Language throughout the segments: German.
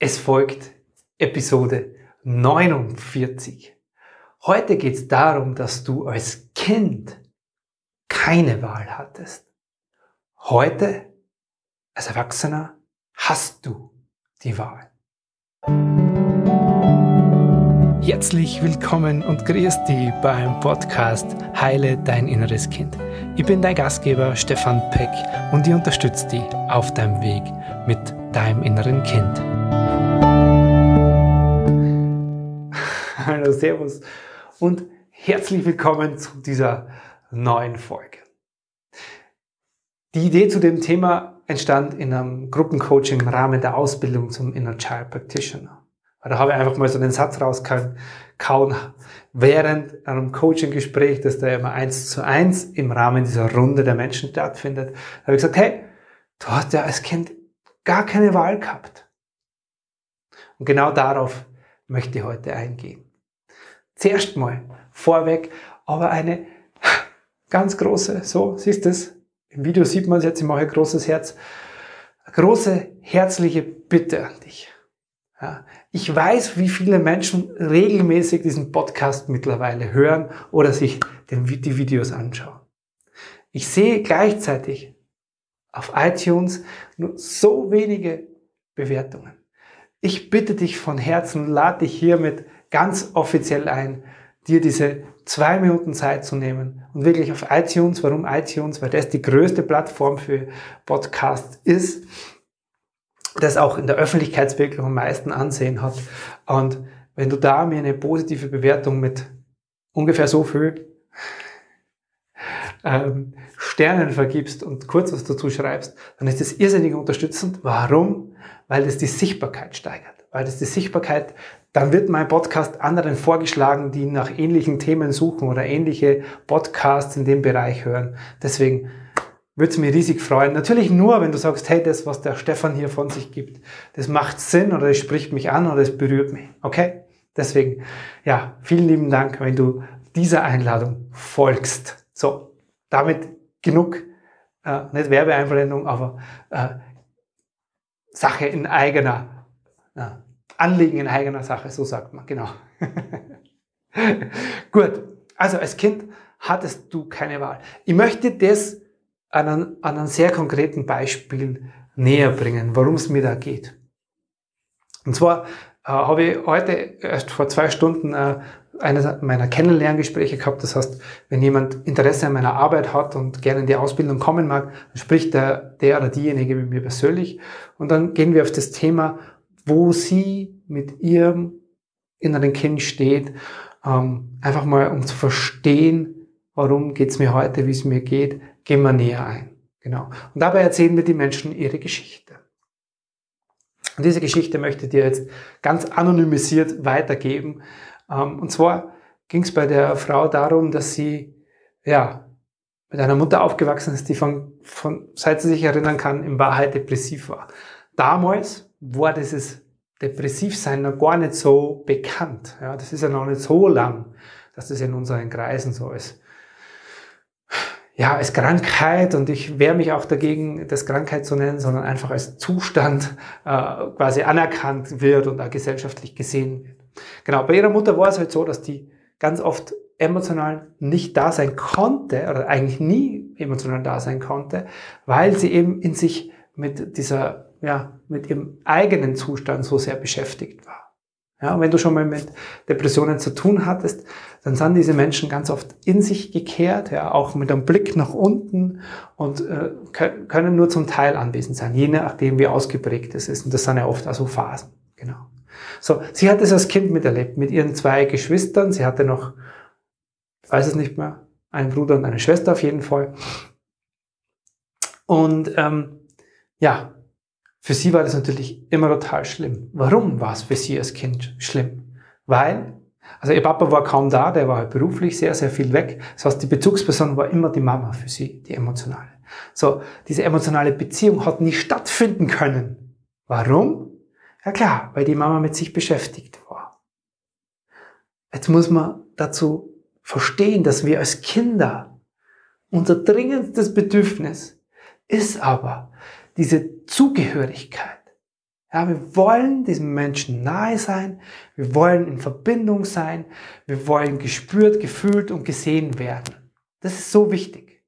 Es folgt Episode 49. Heute geht es darum, dass du als Kind keine Wahl hattest. Heute, als Erwachsener, hast du die Wahl. Herzlich willkommen und grüß dich beim Podcast Heile dein inneres Kind. Ich bin dein Gastgeber Stefan Peck und ich unterstütze dich auf deinem Weg mit deinem inneren Kind. Hallo, Servus und herzlich willkommen zu dieser neuen Folge. Die Idee zu dem Thema entstand in einem Gruppencoaching im Rahmen der Ausbildung zum Inner Child Practitioner. Da habe ich einfach mal so den Satz rausgehauen, während einem Coaching-Gespräch, das da immer eins zu eins im Rahmen dieser Runde der Menschen stattfindet, habe ich gesagt, hey, du hast ja als Kind gar keine Wahl gehabt. Und genau darauf möchte ich heute eingehen. Zuerst mal vorweg, aber eine ganz große, so, siehst du es? Im Video sieht man es jetzt, ich mache ein großes Herz. Eine große, herzliche Bitte an dich. Ja, ich weiß, wie viele Menschen regelmäßig diesen Podcast mittlerweile hören oder sich den, die Videos anschauen. Ich sehe gleichzeitig auf iTunes nur so wenige Bewertungen. Ich bitte dich von Herzen, lade dich hiermit ganz offiziell ein, dir diese zwei Minuten Zeit zu nehmen und wirklich auf iTunes, warum iTunes, weil das die größte Plattform für Podcasts ist, das auch in der Öffentlichkeitswirkung am meisten Ansehen hat. Und wenn du da mir eine positive Bewertung mit ungefähr so viel ähm, Sternen vergibst und kurz was dazu schreibst, dann ist das irrsinnig unterstützend. Warum? Weil das die Sichtbarkeit steigert. Weil das die Sichtbarkeit dann wird mein Podcast anderen vorgeschlagen, die nach ähnlichen Themen suchen oder ähnliche Podcasts in dem Bereich hören. Deswegen würde es mich riesig freuen. Natürlich nur, wenn du sagst, hey, das, was der Stefan hier von sich gibt, das macht Sinn oder es spricht mich an oder es berührt mich. Okay? Deswegen, ja, vielen lieben Dank, wenn du dieser Einladung folgst. So, damit genug, äh, nicht Werbeeinblendung, aber äh, Sache in eigener äh, Anliegen in eigener Sache, so sagt man, genau. Gut, also als Kind hattest du keine Wahl. Ich möchte das an einem, an einem sehr konkreten Beispiel näher bringen, worum es mir da geht. Und zwar habe ich heute erst vor zwei Stunden äh, eines meiner Kennenlerngespräche gehabt. Das heißt, wenn jemand Interesse an meiner Arbeit hat und gerne in die Ausbildung kommen mag, dann spricht der, der oder diejenige mit mir persönlich. Und dann gehen wir auf das Thema, wo sie mit ihrem inneren Kind steht, ähm, einfach mal um zu verstehen, warum geht's mir heute, wie es mir geht, gehen wir näher ein. Genau. Und dabei erzählen wir die Menschen ihre Geschichte. Und diese Geschichte möchte ich dir jetzt ganz anonymisiert weitergeben. Ähm, und zwar ging es bei der Frau darum, dass sie ja mit einer Mutter aufgewachsen ist, die von, von seit sie sich erinnern kann, in Wahrheit depressiv war. Damals war dieses Depressivsein noch gar nicht so bekannt. Ja, das ist ja noch nicht so lang, dass das in unseren Kreisen so ist. Ja, als Krankheit und ich wehre mich auch dagegen, das Krankheit zu nennen, sondern einfach als Zustand äh, quasi anerkannt wird und auch gesellschaftlich gesehen wird. Genau, bei ihrer Mutter war es halt so, dass die ganz oft emotional nicht da sein konnte oder eigentlich nie emotional da sein konnte, weil sie eben in sich mit dieser ja, mit ihrem eigenen Zustand so sehr beschäftigt war. Ja, und wenn du schon mal mit Depressionen zu tun hattest, dann sind diese Menschen ganz oft in sich gekehrt, ja, auch mit einem Blick nach unten und äh, können nur zum Teil anwesend sein, je nachdem, wie ausgeprägt es ist. Und das sind ja oft also Phasen. Genau. So, sie hat es als Kind miterlebt mit ihren zwei Geschwistern. Sie hatte noch, ich weiß es nicht mehr, einen Bruder und eine Schwester auf jeden Fall. Und ähm, ja, für sie war das natürlich immer total schlimm. Warum war es für sie als Kind schlimm? Weil, also ihr Papa war kaum da, der war halt beruflich sehr, sehr viel weg. Das heißt, die Bezugsperson war immer die Mama für sie, die emotionale. So, diese emotionale Beziehung hat nie stattfinden können. Warum? Ja klar, weil die Mama mit sich beschäftigt war. Jetzt muss man dazu verstehen, dass wir als Kinder unser dringendstes Bedürfnis ist aber, diese Zugehörigkeit. Ja, wir wollen diesem Menschen nahe sein, wir wollen in Verbindung sein, wir wollen gespürt, gefühlt und gesehen werden. Das ist so wichtig.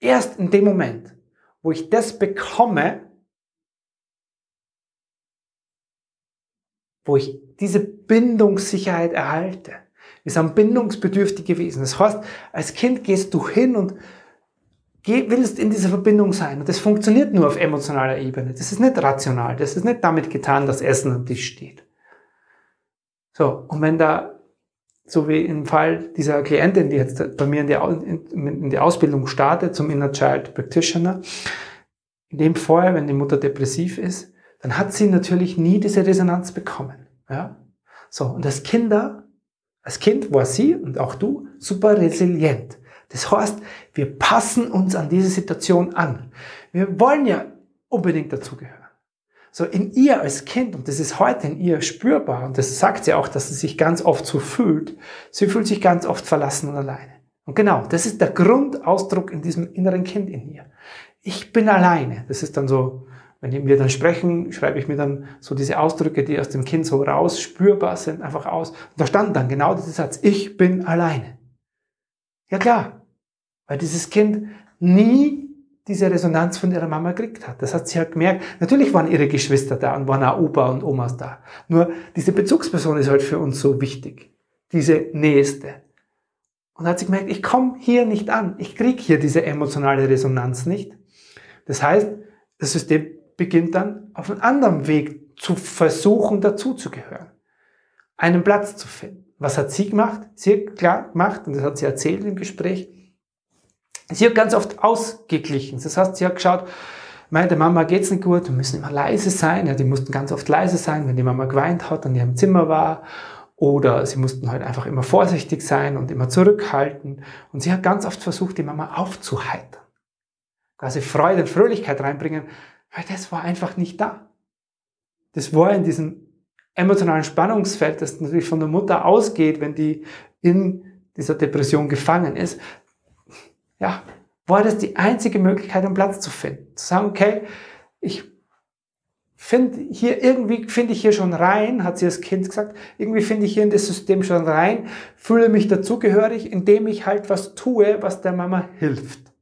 Erst in dem Moment, wo ich das bekomme, wo ich diese Bindungssicherheit erhalte. Wir sind bindungsbedürftig gewesen. Das heißt, als Kind gehst du hin und willst in dieser Verbindung sein. Und das funktioniert nur auf emotionaler Ebene. Das ist nicht rational. Das ist nicht damit getan, dass Essen am Tisch steht. So, und wenn da, so wie im Fall dieser Klientin, die jetzt bei mir in die, in die Ausbildung startet zum Inner Child Practitioner, in dem Fall, wenn die Mutter depressiv ist, dann hat sie natürlich nie diese Resonanz bekommen. Ja? So, und als Kinder, als Kind war sie und auch du super resilient. Das heißt, wir passen uns an diese Situation an. Wir wollen ja unbedingt dazugehören. So in ihr als Kind, und das ist heute in ihr spürbar, und das sagt sie auch, dass sie sich ganz oft so fühlt, sie fühlt sich ganz oft verlassen und alleine. Und genau, das ist der Grundausdruck in diesem inneren Kind in ihr. Ich bin alleine. Das ist dann so wenn wir dann sprechen, schreibe ich mir dann so diese Ausdrücke, die aus dem Kind so raus spürbar sind, einfach aus. Und da stand dann genau dieser Satz, ich bin alleine. Ja klar, weil dieses Kind nie diese Resonanz von ihrer Mama gekriegt hat. Das hat sie halt gemerkt. Natürlich waren ihre Geschwister da und waren auch Opa und Omas da. Nur diese Bezugsperson ist halt für uns so wichtig. Diese Nächste. Und hat sie gemerkt, ich komme hier nicht an. Ich kriege hier diese emotionale Resonanz nicht. Das heißt, das System beginnt dann auf einem anderen Weg zu versuchen, dazuzugehören. Einen Platz zu finden. Was hat sie gemacht? Sie hat klar gemacht, und das hat sie erzählt im Gespräch, sie hat ganz oft ausgeglichen. Das heißt, sie hat geschaut, meine Mama geht's nicht gut, wir müssen immer leise sein. Ja, die mussten ganz oft leise sein, wenn die Mama geweint hat und in ihrem Zimmer war. Oder sie mussten halt einfach immer vorsichtig sein und immer zurückhalten. Und sie hat ganz oft versucht, die Mama aufzuheitern. Quasi Freude und Fröhlichkeit reinbringen, weil das war einfach nicht da. Das war in diesem emotionalen Spannungsfeld, das natürlich von der Mutter ausgeht, wenn die in dieser Depression gefangen ist. Ja, war das die einzige Möglichkeit, um Platz zu finden. Zu sagen, okay, ich finde hier irgendwie, finde ich hier schon rein, hat sie als Kind gesagt, irgendwie finde ich hier in das System schon rein, fühle mich dazugehörig, indem ich halt was tue, was der Mama hilft.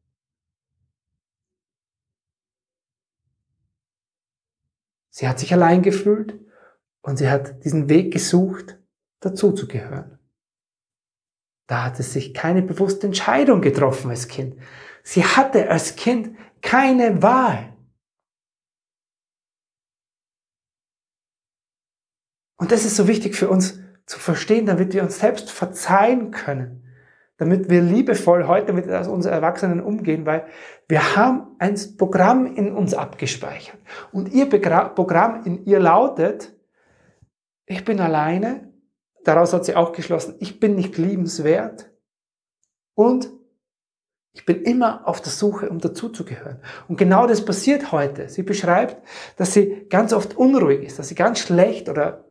Sie hat sich allein gefühlt und sie hat diesen Weg gesucht, dazuzugehören. Da hat es sich keine bewusste Entscheidung getroffen als Kind. Sie hatte als Kind keine Wahl. Und das ist so wichtig für uns zu verstehen, damit wir uns selbst verzeihen können damit wir liebevoll heute mit unseren Erwachsenen umgehen, weil wir haben ein Programm in uns abgespeichert. Und ihr Programm in ihr lautet, ich bin alleine, daraus hat sie auch geschlossen, ich bin nicht liebenswert und ich bin immer auf der Suche, um dazuzugehören. Und genau das passiert heute. Sie beschreibt, dass sie ganz oft unruhig ist, dass sie ganz schlecht oder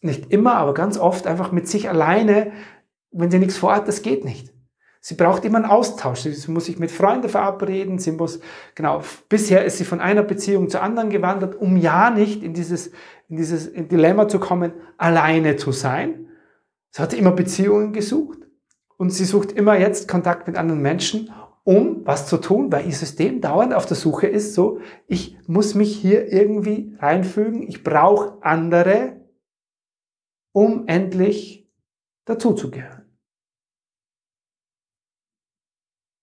nicht immer, aber ganz oft einfach mit sich alleine wenn sie nichts vorhat, das geht nicht. Sie braucht immer einen Austausch. Sie muss sich mit Freunden verabreden. Sie muss, genau, bisher ist sie von einer Beziehung zur anderen gewandert, um ja nicht in dieses, in dieses Dilemma zu kommen, alleine zu sein. Sie hat immer Beziehungen gesucht. Und sie sucht immer jetzt Kontakt mit anderen Menschen, um was zu tun, weil ihr System dauernd auf der Suche ist, so, ich muss mich hier irgendwie reinfügen. Ich brauche andere, um endlich dazuzugehören.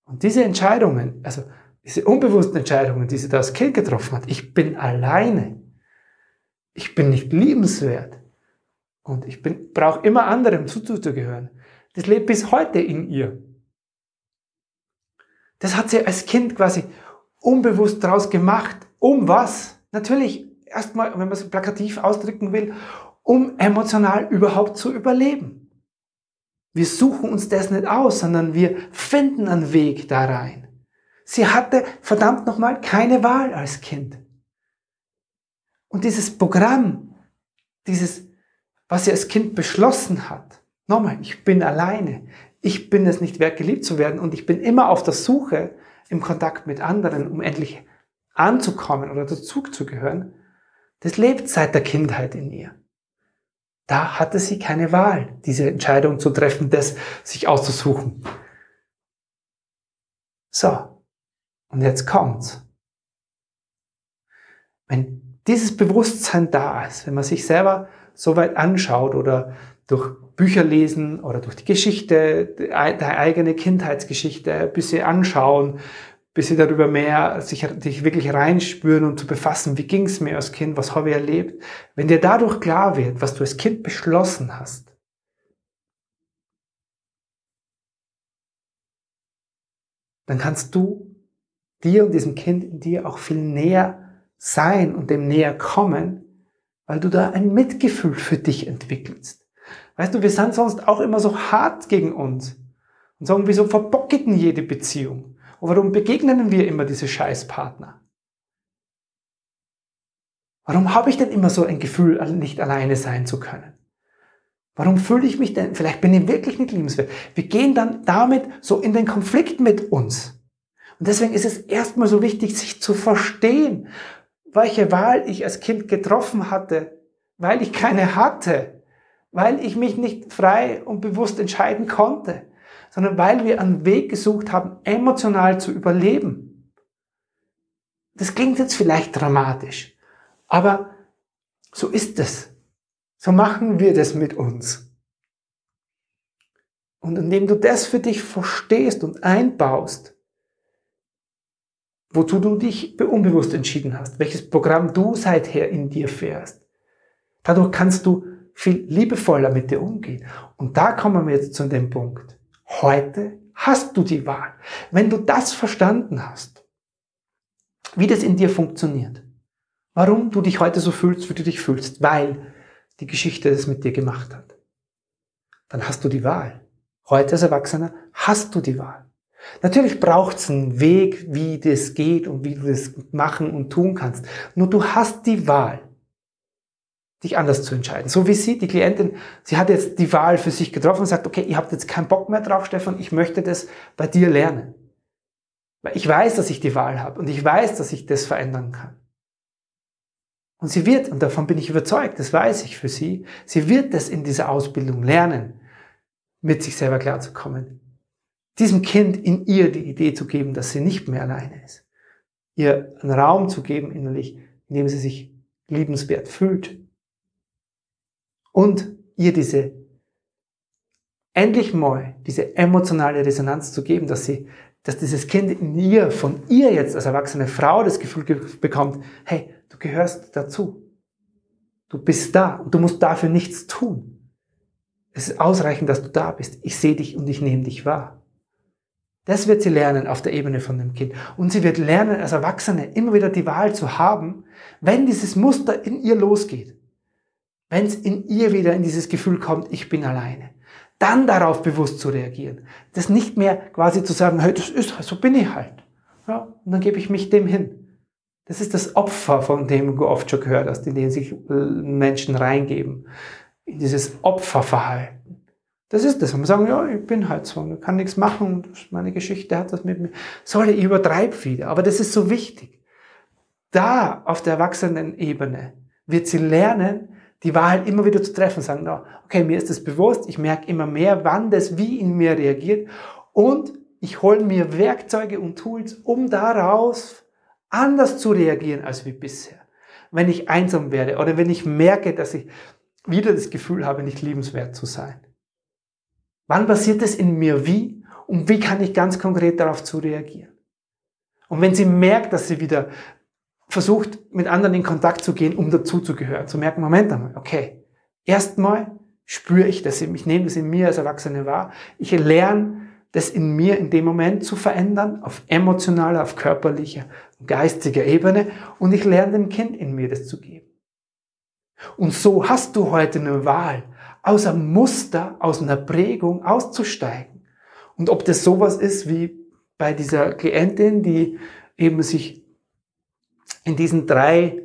Und diese Entscheidungen, also diese unbewussten Entscheidungen, die sie da als Kind getroffen hat, ich bin alleine, ich bin nicht liebenswert und ich brauche immer anderem zuzugehören, das lebt bis heute in ihr. Das hat sie als Kind quasi unbewusst daraus gemacht. Um was? Natürlich erstmal, wenn man es plakativ ausdrücken will, um emotional überhaupt zu überleben. Wir suchen uns das nicht aus, sondern wir finden einen Weg da rein. Sie hatte verdammt nochmal keine Wahl als Kind. Und dieses Programm, dieses, was sie als Kind beschlossen hat, nochmal, ich bin alleine, ich bin es nicht wert, geliebt zu werden und ich bin immer auf der Suche im Kontakt mit anderen, um endlich anzukommen oder dazu zu gehören, das lebt seit der Kindheit in ihr. Da hatte sie keine Wahl, diese Entscheidung zu treffen, das sich auszusuchen. So, und jetzt kommt's. Wenn dieses Bewusstsein da ist, wenn man sich selber so weit anschaut oder durch Bücher lesen oder durch die Geschichte, die eigene Kindheitsgeschichte ein bisschen anschauen, bis sie darüber mehr sich, sich wirklich reinspüren und zu befassen, wie ging es mir als Kind, was habe ich erlebt. Wenn dir dadurch klar wird, was du als Kind beschlossen hast, dann kannst du dir und diesem Kind in dir auch viel näher sein und dem näher kommen, weil du da ein Mitgefühl für dich entwickelst. Weißt du, wir sind sonst auch immer so hart gegen uns und sagen, wieso verbocketen jede Beziehung? Und warum begegnen wir immer diese Scheißpartner? Warum habe ich denn immer so ein Gefühl, nicht alleine sein zu können? Warum fühle ich mich denn, vielleicht bin ich wirklich nicht liebenswert. Wir gehen dann damit so in den Konflikt mit uns. Und deswegen ist es erstmal so wichtig, sich zu verstehen, welche Wahl ich als Kind getroffen hatte, weil ich keine hatte, weil ich mich nicht frei und bewusst entscheiden konnte sondern weil wir einen Weg gesucht haben, emotional zu überleben. Das klingt jetzt vielleicht dramatisch, aber so ist es. So machen wir das mit uns. Und indem du das für dich verstehst und einbaust, wozu du dich unbewusst entschieden hast, welches Programm du seither in dir fährst, dadurch kannst du viel liebevoller mit dir umgehen. Und da kommen wir jetzt zu dem Punkt. Heute hast du die Wahl. Wenn du das verstanden hast, wie das in dir funktioniert, warum du dich heute so fühlst, wie du dich fühlst, weil die Geschichte das mit dir gemacht hat, dann hast du die Wahl. Heute als Erwachsener hast du die Wahl. Natürlich braucht es einen Weg, wie das geht und wie du das machen und tun kannst. Nur du hast die Wahl dich anders zu entscheiden. So wie sie, die Klientin, sie hat jetzt die Wahl für sich getroffen und sagt, okay, ihr habt jetzt keinen Bock mehr drauf, Stefan, ich möchte das bei dir lernen. Weil ich weiß, dass ich die Wahl habe und ich weiß, dass ich das verändern kann. Und sie wird, und davon bin ich überzeugt, das weiß ich für sie, sie wird das in dieser Ausbildung lernen, mit sich selber klarzukommen. Diesem Kind in ihr die Idee zu geben, dass sie nicht mehr alleine ist. Ihr einen Raum zu geben innerlich, in dem sie sich liebenswert fühlt, und ihr diese endlich mal diese emotionale Resonanz zu geben, dass sie, dass dieses Kind in ihr, von ihr jetzt als erwachsene Frau das Gefühl bekommt, hey, du gehörst dazu. Du bist da und du musst dafür nichts tun. Es ist ausreichend, dass du da bist. Ich sehe dich und ich nehme dich wahr. Das wird sie lernen auf der Ebene von dem Kind. Und sie wird lernen, als Erwachsene immer wieder die Wahl zu haben, wenn dieses Muster in ihr losgeht wenn es in ihr wieder in dieses Gefühl kommt, ich bin alleine, dann darauf bewusst zu reagieren. Das nicht mehr quasi zu sagen, hey, das ist, so bin ich halt. Ja, und dann gebe ich mich dem hin. Das ist das Opfer, von dem du oft schon gehört hast, in dem sich äh, Menschen reingeben. In dieses Opferverhalten. Das ist das. Und sagen, ja, ich bin halt so, ich kann nichts machen, meine Geschichte hat das mit mir. Sorry, ich übertreibe wieder. Aber das ist so wichtig. Da, auf der Erwachsenenebene, wird sie lernen, die Wahrheit immer wieder zu treffen, sagen, no, okay, mir ist das bewusst, ich merke immer mehr, wann das wie in mir reagiert und ich hole mir Werkzeuge und Tools, um daraus anders zu reagieren als wie bisher. Wenn ich einsam werde oder wenn ich merke, dass ich wieder das Gefühl habe, nicht liebenswert zu sein. Wann passiert es in mir wie und wie kann ich ganz konkret darauf zu reagieren? Und wenn sie merkt, dass sie wieder versucht, mit anderen in Kontakt zu gehen, um dazuzugehören. Zu merken, Moment einmal, okay, erstmal spüre ich das, ich nehme das in mir als Erwachsene wahr. Ich lerne das in mir in dem Moment zu verändern, auf emotionaler, auf körperlicher, geistiger Ebene und ich lerne dem Kind in mir das zu geben. Und so hast du heute eine Wahl, aus einem Muster, aus einer Prägung auszusteigen. Und ob das sowas ist wie bei dieser Klientin, die eben sich in diesen drei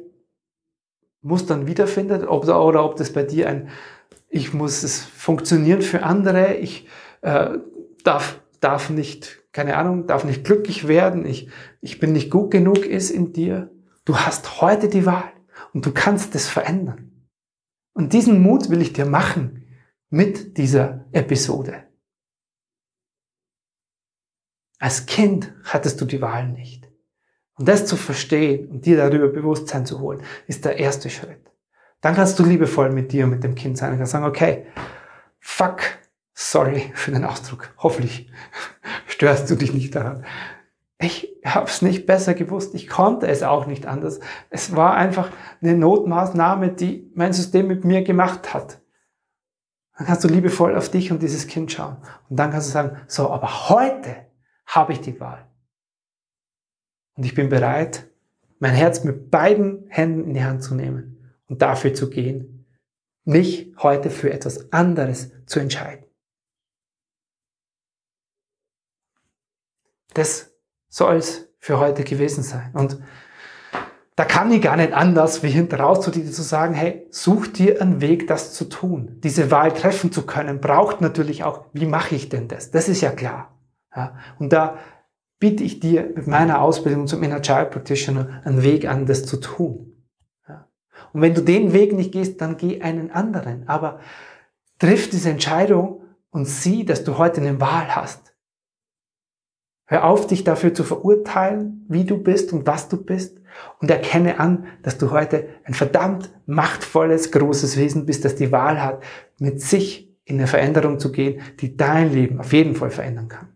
Mustern wiederfindet oder, oder ob das bei dir ein, ich muss es funktionieren für andere, ich äh, darf, darf nicht keine Ahnung, darf nicht glücklich werden, ich, ich bin nicht gut genug ist in dir. Du hast heute die Wahl und du kannst es verändern. Und diesen Mut will ich dir machen mit dieser Episode. Als Kind hattest du die Wahl nicht. Und das zu verstehen und dir darüber Bewusstsein zu holen, ist der erste Schritt. Dann kannst du liebevoll mit dir und mit dem Kind sein und kannst sagen, okay, fuck, sorry für den Ausdruck. Hoffentlich störst du dich nicht daran. Ich habe es nicht besser gewusst. Ich konnte es auch nicht anders. Es war einfach eine Notmaßnahme, die mein System mit mir gemacht hat. Dann kannst du liebevoll auf dich und dieses Kind schauen. Und dann kannst du sagen, so, aber heute habe ich die Wahl. Und ich bin bereit, mein Herz mit beiden Händen in die Hand zu nehmen und dafür zu gehen, mich heute für etwas anderes zu entscheiden. Das soll es für heute gewesen sein. Und da kann ich gar nicht anders, wie hinter raus zu dir zu sagen, hey, such dir einen Weg, das zu tun. Diese Wahl treffen zu können, braucht natürlich auch, wie mache ich denn das? Das ist ja klar. Ja, und da biete ich dir mit meiner Ausbildung zum Inner Child Practitioner einen Weg an, das zu tun. Ja. Und wenn du den Weg nicht gehst, dann geh einen anderen. Aber triff diese Entscheidung und sieh, dass du heute eine Wahl hast. Hör auf, dich dafür zu verurteilen, wie du bist und was du bist und erkenne an, dass du heute ein verdammt machtvolles, großes Wesen bist, das die Wahl hat, mit sich in eine Veränderung zu gehen, die dein Leben auf jeden Fall verändern kann.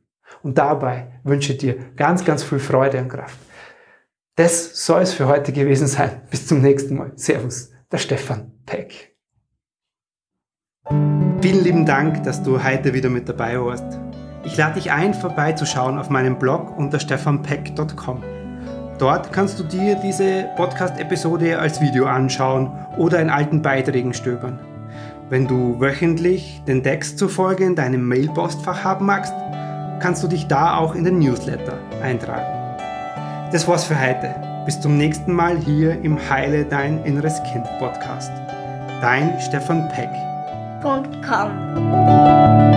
Und dabei wünsche ich dir ganz, ganz viel Freude und Kraft. Das soll es für heute gewesen sein. Bis zum nächsten Mal. Servus, der Stefan Peck. Vielen lieben Dank, dass du heute wieder mit dabei warst. Ich lade dich ein, vorbeizuschauen auf meinem Blog unter stefanpeck.com. Dort kannst du dir diese Podcast-Episode als Video anschauen oder in alten Beiträgen stöbern. Wenn du wöchentlich den Text zur Folge in deinem Mailpostfach haben magst, kannst du dich da auch in den Newsletter eintragen. Das war's für heute. Bis zum nächsten Mal hier im Heile Dein Inneres Kind Podcast. Dein Stefan Peck. .com.